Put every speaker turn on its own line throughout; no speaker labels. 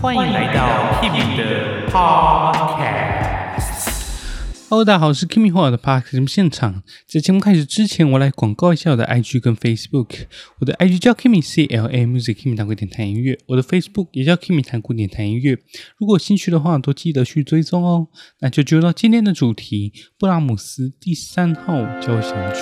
欢迎来到 Kimi 的 Podcast。Hello，大家好，我是 Kimi 和我的 Podcast 节目现场。在节目开始之前，我来广告一下我的 IG 跟 Facebook。我的 IG 叫 Kimi C L A Music，Kimi 弹古典弹音乐。我的 Facebook 也叫 Kimi 弹古典弹音乐。如果有兴趣的话，都记得去追踪哦。那就进入到今天的主题：布拉姆斯第三号交响曲。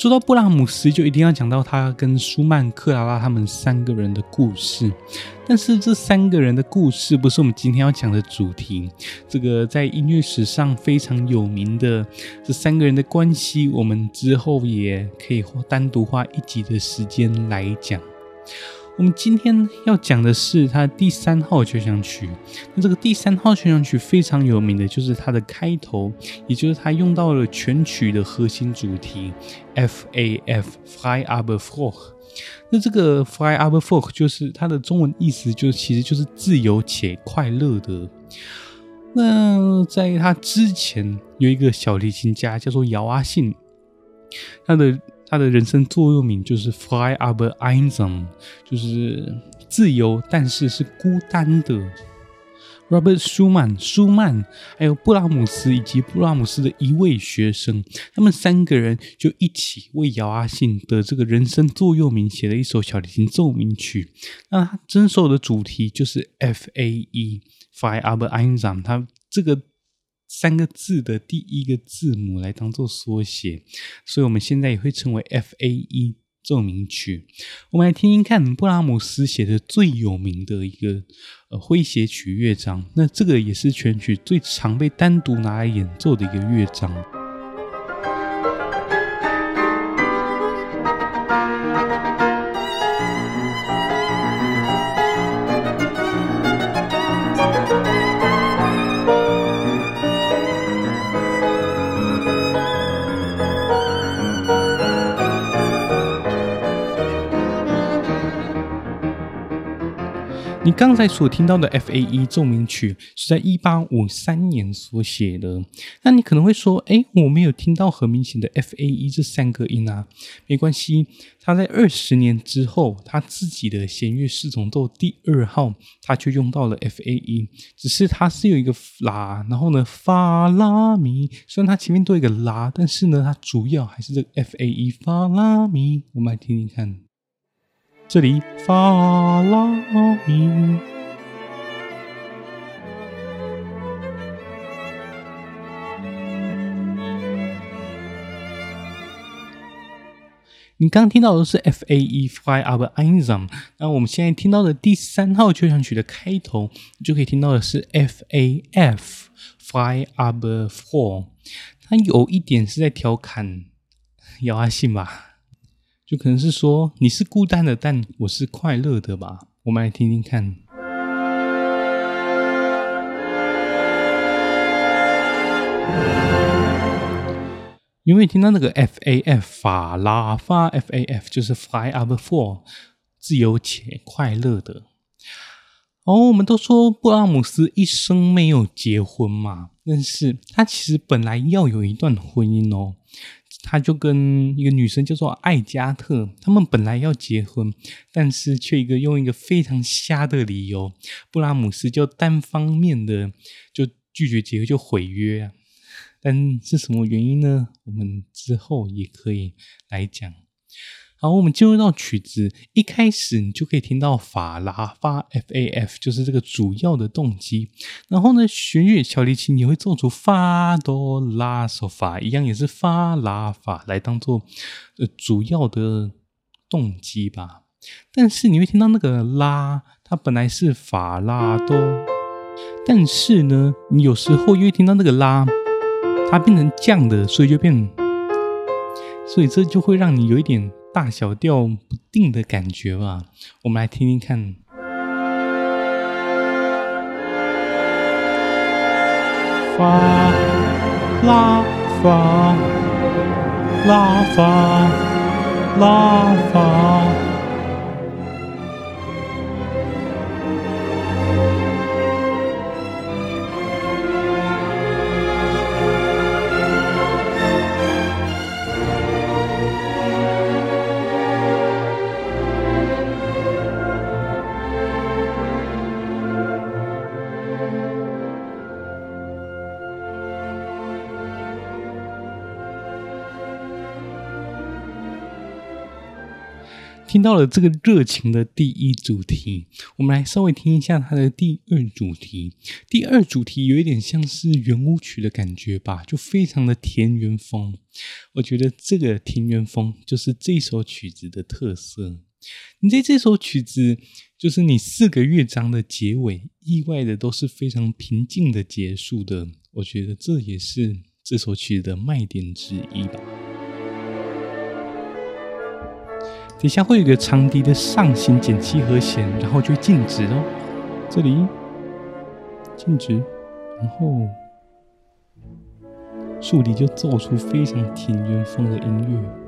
说到布拉姆斯，就一定要讲到他跟舒曼、克拉拉他们三个人的故事。但是这三个人的故事不是我们今天要讲的主题。这个在音乐史上非常有名的这三个人的关系，我们之后也可以单独花一集的时间来讲。我们今天要讲的是他第三号交响曲。那这个第三号交响曲非常有名的就是它的开头，也就是它用到了全曲的核心主题 F A F，Frei aber froh。那这个 Frei aber froh 就是它的中文意思，就其实就是自由且快乐的。那在他之前有一个小提琴家叫做姚阿信，他的。他的人生座右铭就是 “Fly aber einsam”，就是自由，但是是孤单的。Robert Schumann，舒曼，还有布拉姆斯以及布拉姆斯的一位学生，他们三个人就一起为姚阿信的这个人生座右铭写了一首小提琴奏鸣曲。那他整首的主题就是 F A E，Fly aber einsam，他这个。三个字的第一个字母来当做缩写，所以我们现在也会称为 F A E 奏鸣曲。我们来听听看布拉姆斯写的最有名的一个呃诙谐曲乐章，那这个也是全曲最常被单独拿来演奏的一个乐章。你刚才所听到的 F A E 奏鸣曲是在一八五三年所写的。那你可能会说，哎，我没有听到很明显的 F A E 这三个音啊。没关系，他在二十年之后，他自己的弦乐四重奏第二号，他就用到了 F A E，只是它是有一个拉，然后呢，发拉咪。虽然它前面都有一个拉，但是呢，它主要还是这个 F A E 发拉咪。我们来听听看。这里发拉咪，你刚听到的是 F A E Frei aber einsam，那我们现在听到的第三号交响曲的开头，就可以听到的是 F A F Frei aber froh，它有一点是在调侃姚阿信吧。就可能是说你是孤单的，但我是快乐的吧？我们来听听看。有没有听到那个 F A F 法拉发 F A F 就是 Frei aber froh 自由且快乐的。哦，我们都说布拉姆斯一生没有结婚嘛，但是他其实本来要有一段婚姻哦。他就跟一个女生叫做艾加特，他们本来要结婚，但是却一个用一个非常瞎的理由，布拉姆斯就单方面的就拒绝结婚，就毁约啊。但是什么原因呢？我们之后也可以来讲。好，我们进入到曲子一开始，你就可以听到法拉发 F A F，就是这个主要的动机。然后呢，弦乐小提琴也会奏出发哆拉嗦发，一样也是发拉法来当做呃主要的动机吧。但是你会听到那个拉，它本来是法拉哆，但是呢，你有时候又会听到那个拉，它变成降的，所以就变，所以这就会让你有一点。大小调不定的感觉吧，我们来听听看。发拉发拉发拉发。听到了这个热情的第一主题，我们来稍微听一下它的第二主题。第二主题有一点像是圆舞曲的感觉吧，就非常的田园风。我觉得这个田园风就是这首曲子的特色。你在这首曲子，就是你四个乐章的结尾，意外的都是非常平静的结束的。我觉得这也是这首曲子的卖点之一吧。底下会有一个长笛的上行减七和弦，然后就静止哦。这里静止，然后竖笛就奏出非常田园风的音乐。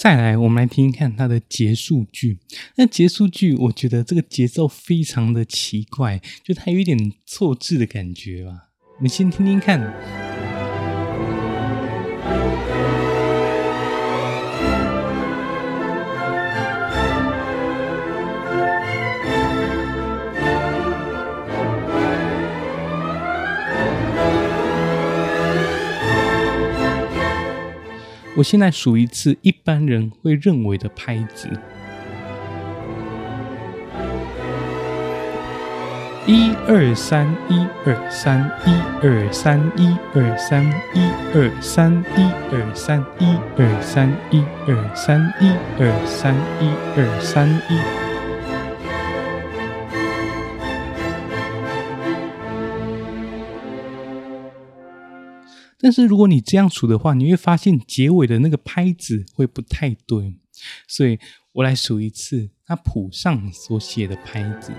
再来，我们来听听看它的结束句。那结束句，我觉得这个节奏非常的奇怪，就它有一点错字的感觉吧。我们先听听看。我现在数一次一般人会认为的拍子：一二三，一二三，一二三，一二三，一二三，一二三，一二三，一二三，一二三，一二三，一。但是如果你这样数的话，你会发现结尾的那个拍子会不太对，所以我来数一次，它谱上所写的拍子：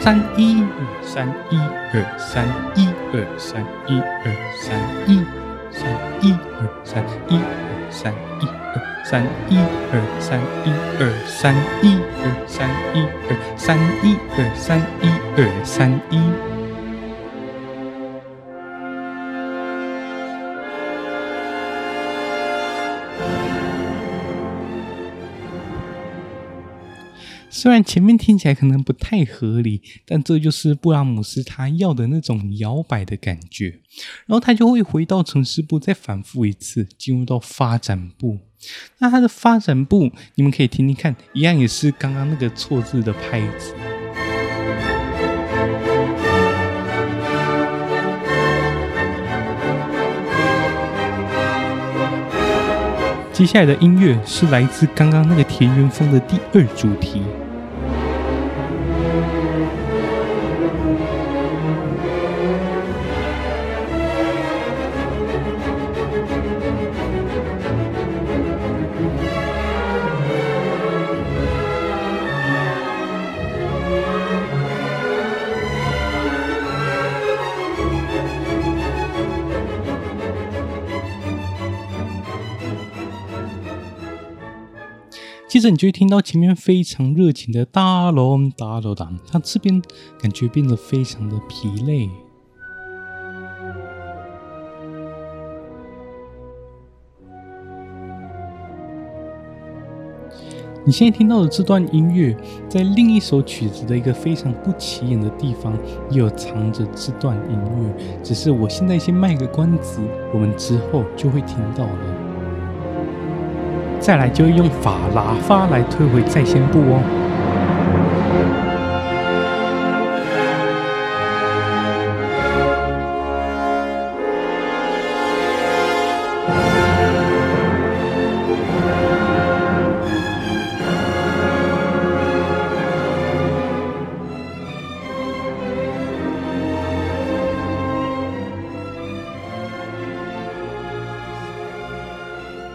三一二三一二三一二三一二三一三一二三一二三一。二三一二三一二三一二三一二三一二三一二三一。虽然前面听起来可能不太合理，但这就是布拉姆斯他要的那种摇摆的感觉。然后他就会回到呈示部，再反复一次，进入到发展部。那它的发展部，你们可以听听看，一样也是刚刚那个错字的拍子。接下来的音乐是来自刚刚那个田园风的第二主题。着你就会听到前面非常热情的大龙大龙党，他这边感觉变得非常的疲累。你现在听到的这段音乐，在另一首曲子的一个非常不起眼的地方，也有藏着这段音乐。只是我现在先卖个关子，我们之后就会听到了。再来就用法拉发来退回在线部哦。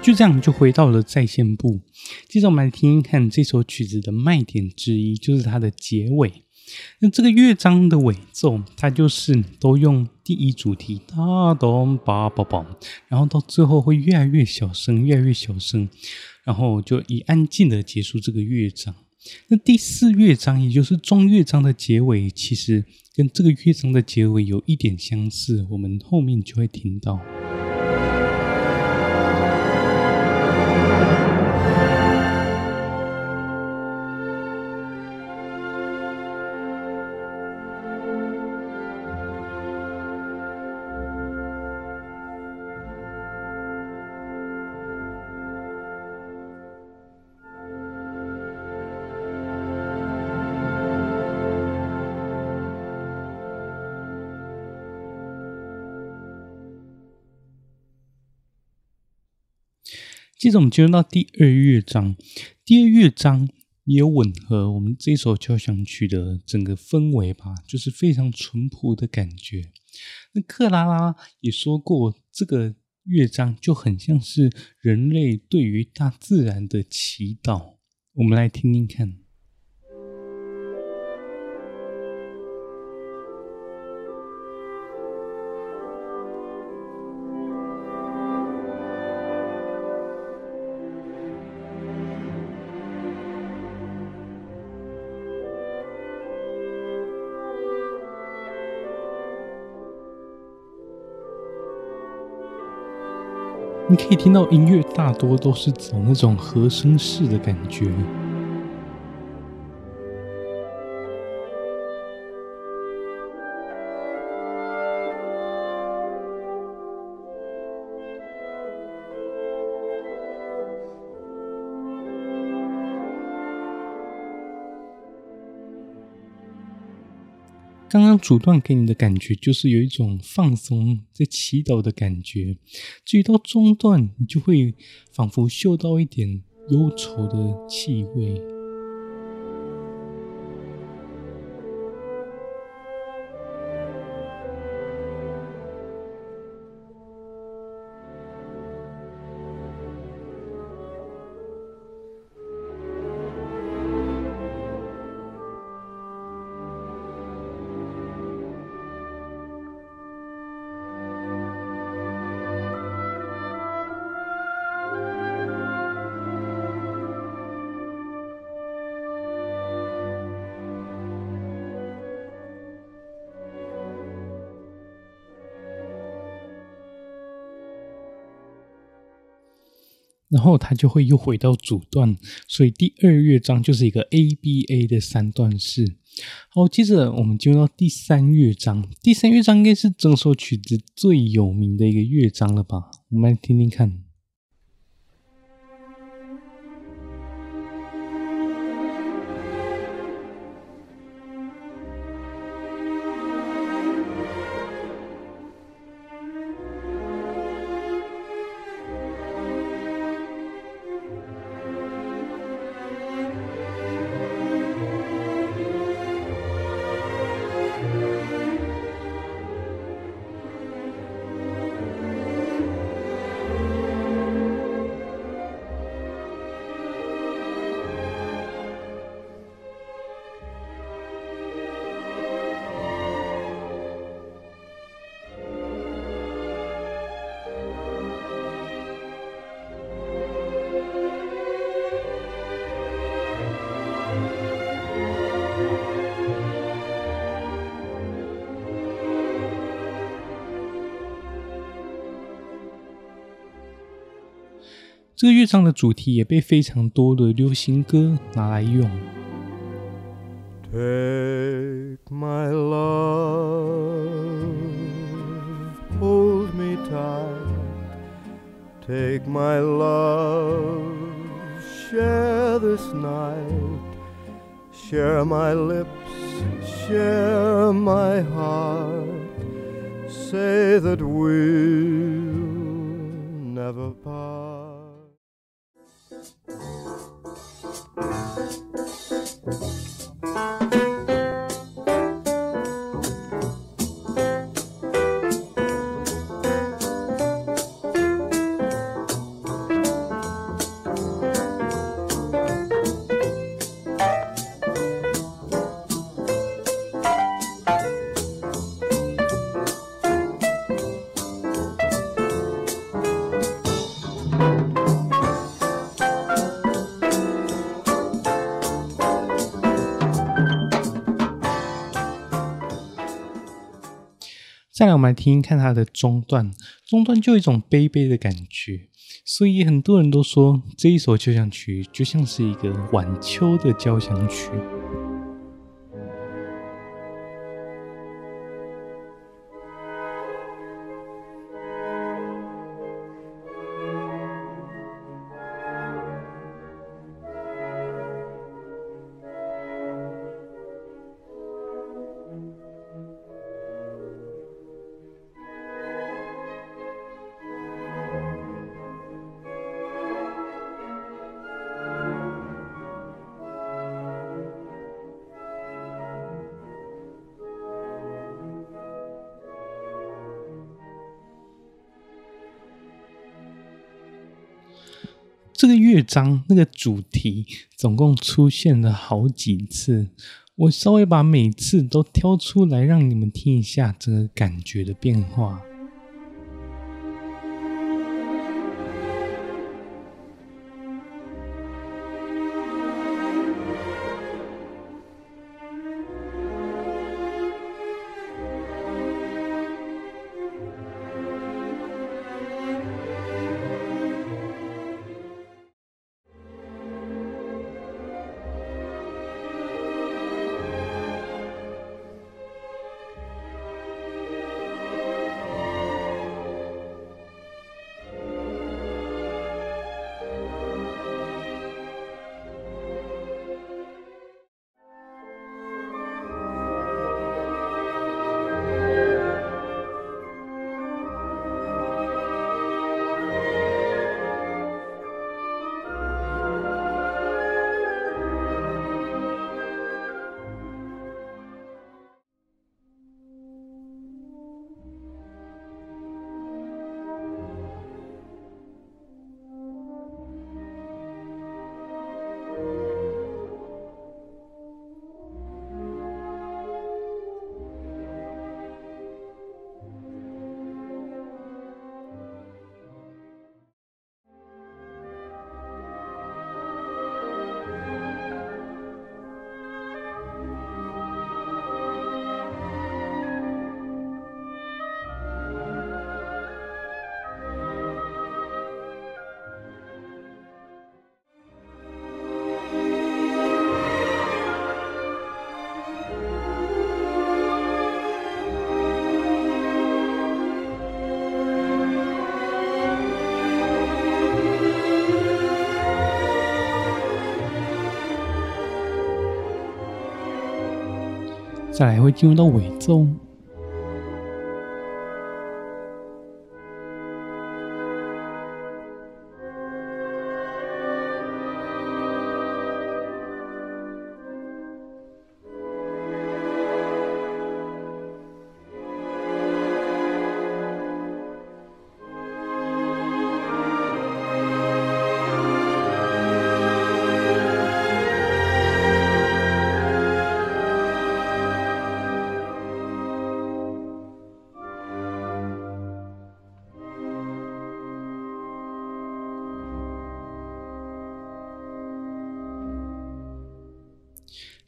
就这样就回到了在线部。接着我们来听听看这首曲子的卖点之一，就是它的结尾。那这个乐章的尾奏，它就是都用第一主题哒咚吧梆梆，然后到最后会越来越小声，越来越小声，然后就以安静的结束这个乐章。那第四乐章，也就是中乐章的结尾，其实跟这个乐章的结尾有一点相似，我们后面就会听到。接着我们进入到第二乐章，第二乐章也有吻合我们这首交响曲的整个氛围吧，就是非常淳朴的感觉。那克拉拉也说过，这个乐章就很像是人类对于大自然的祈祷。我们来听听看。你可以听到音乐大多都是走那种和声式的感觉。主段给你的感觉就是有一种放松、在祈祷的感觉，至于到中段，你就会仿佛嗅到一点忧愁的气味。然后它就会又回到主段，所以第二乐章就是一个 ABA 的三段式。好，接着我们进入到第三乐章。第三乐章应该是整首曲子最有名的一个乐章了吧？我们来听听看。这个乐章的主题也被非常多的流行歌拿来用。
Take my love, hold me tight. Take my love, share this night. Share my lips, share my heart. Say that we'll never part.
那，我们来听听看它的中段，中段就有一种悲悲的感觉，所以很多人都说这一首交响曲就像是一个晚秋的交响曲。这个乐章那个主题总共出现了好几次，我稍微把每次都挑出来让你们听一下这个感觉的变化。再来会进入到尾奏。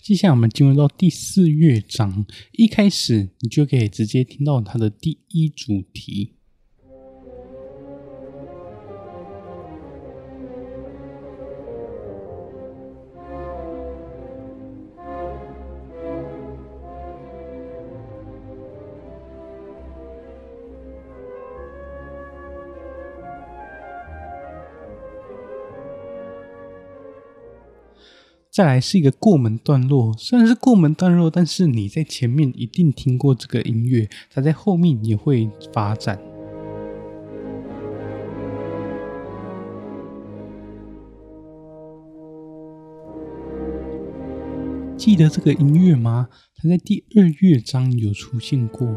接下来我们进入到第四乐章，一开始你就可以直接听到它的第一主题。再来是一个过门段落，虽然是过门段落，但是你在前面一定听过这个音乐，它在后面也会发展。记得这个音乐吗？它在第二乐章有出现过。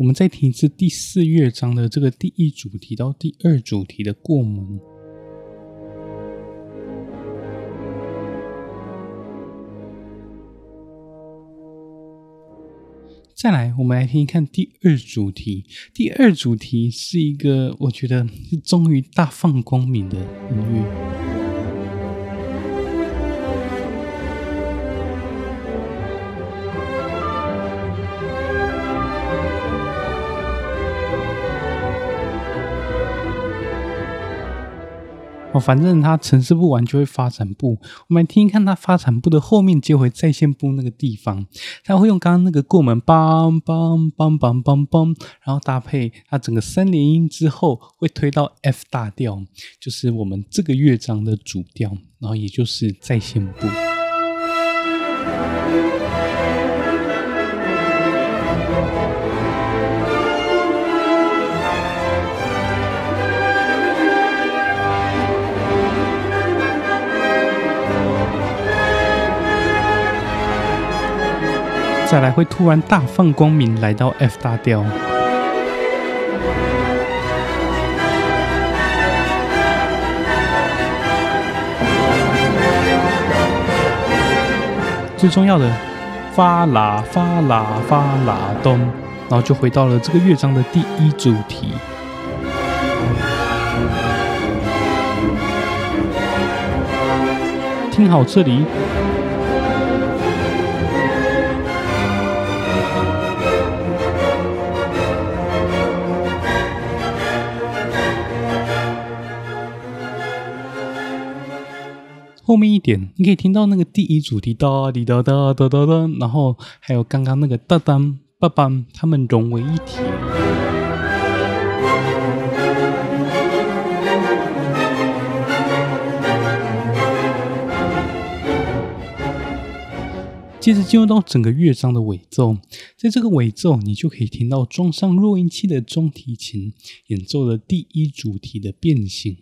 我们再听一次第四乐章的这个第一主题到第二主题的过门。再来，我们来听一看第二主题。第二主题是一个，我觉得是终于大放光明的音乐。反正它呈示不完就会发展部。我们来听一看它发展部的后面接回再现部那个地方，它会用刚刚那个过门梆梆梆梆梆梆，然后搭配它整个三连音之后，会推到 F 大调，就是我们这个乐章的主调，然后也就是再现部。再来会突然大放光明，来到 F 大调。最重要的，发啦发啦发啦咚，然后就回到了这个乐章的第一主题。听好这里。后面一点，你可以听到那个第一主题哒滴哒哒哒哒哒，然后还有刚刚那个哒哒爸爸，他们融为一体。接着进入到整个乐章的尾奏，在这个尾奏，你就可以听到装上弱音器的中提琴演奏的第一主题的变形。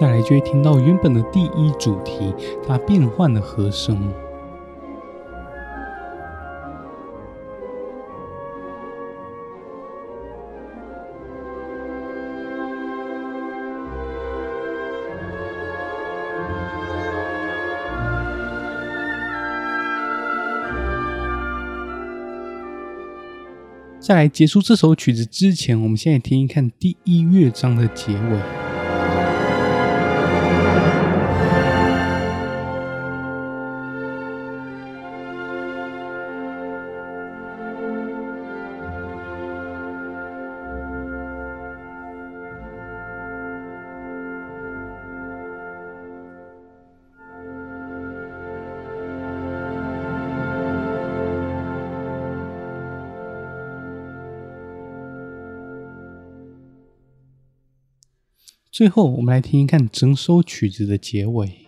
再来就会听到原本的第一主题，它变换了和声。在来结束这首曲子之前，我们先来听一看第一乐章的结尾。最后，我们来听一看整首曲子的结尾。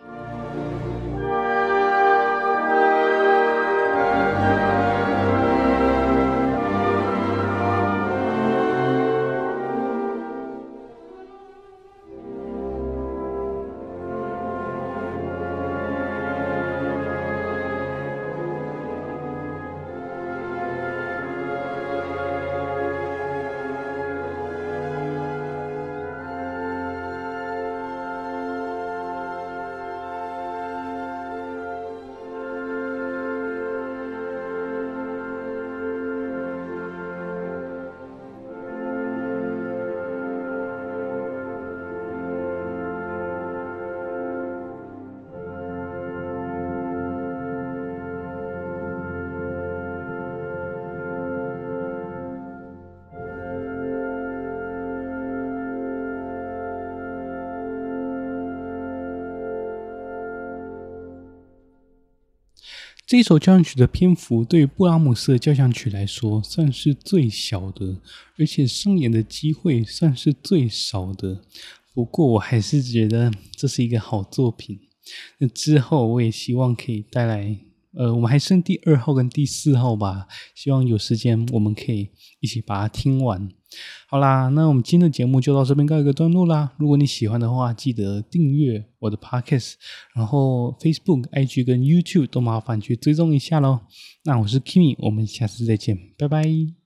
这首交响曲的篇幅对于布拉姆斯的交响曲来说算是最小的，而且上演的机会算是最少的。不过我还是觉得这是一个好作品。那之后我也希望可以带来，呃，我们还剩第二号跟第四号吧，希望有时间我们可以一起把它听完。好啦，那我们今天的节目就到这边告一个段落啦。如果你喜欢的话，记得订阅我的 Podcast，然后 Facebook、IG 跟 YouTube 都麻烦去追踪一下喽。那我是 Kimi，我们下次再见，拜拜。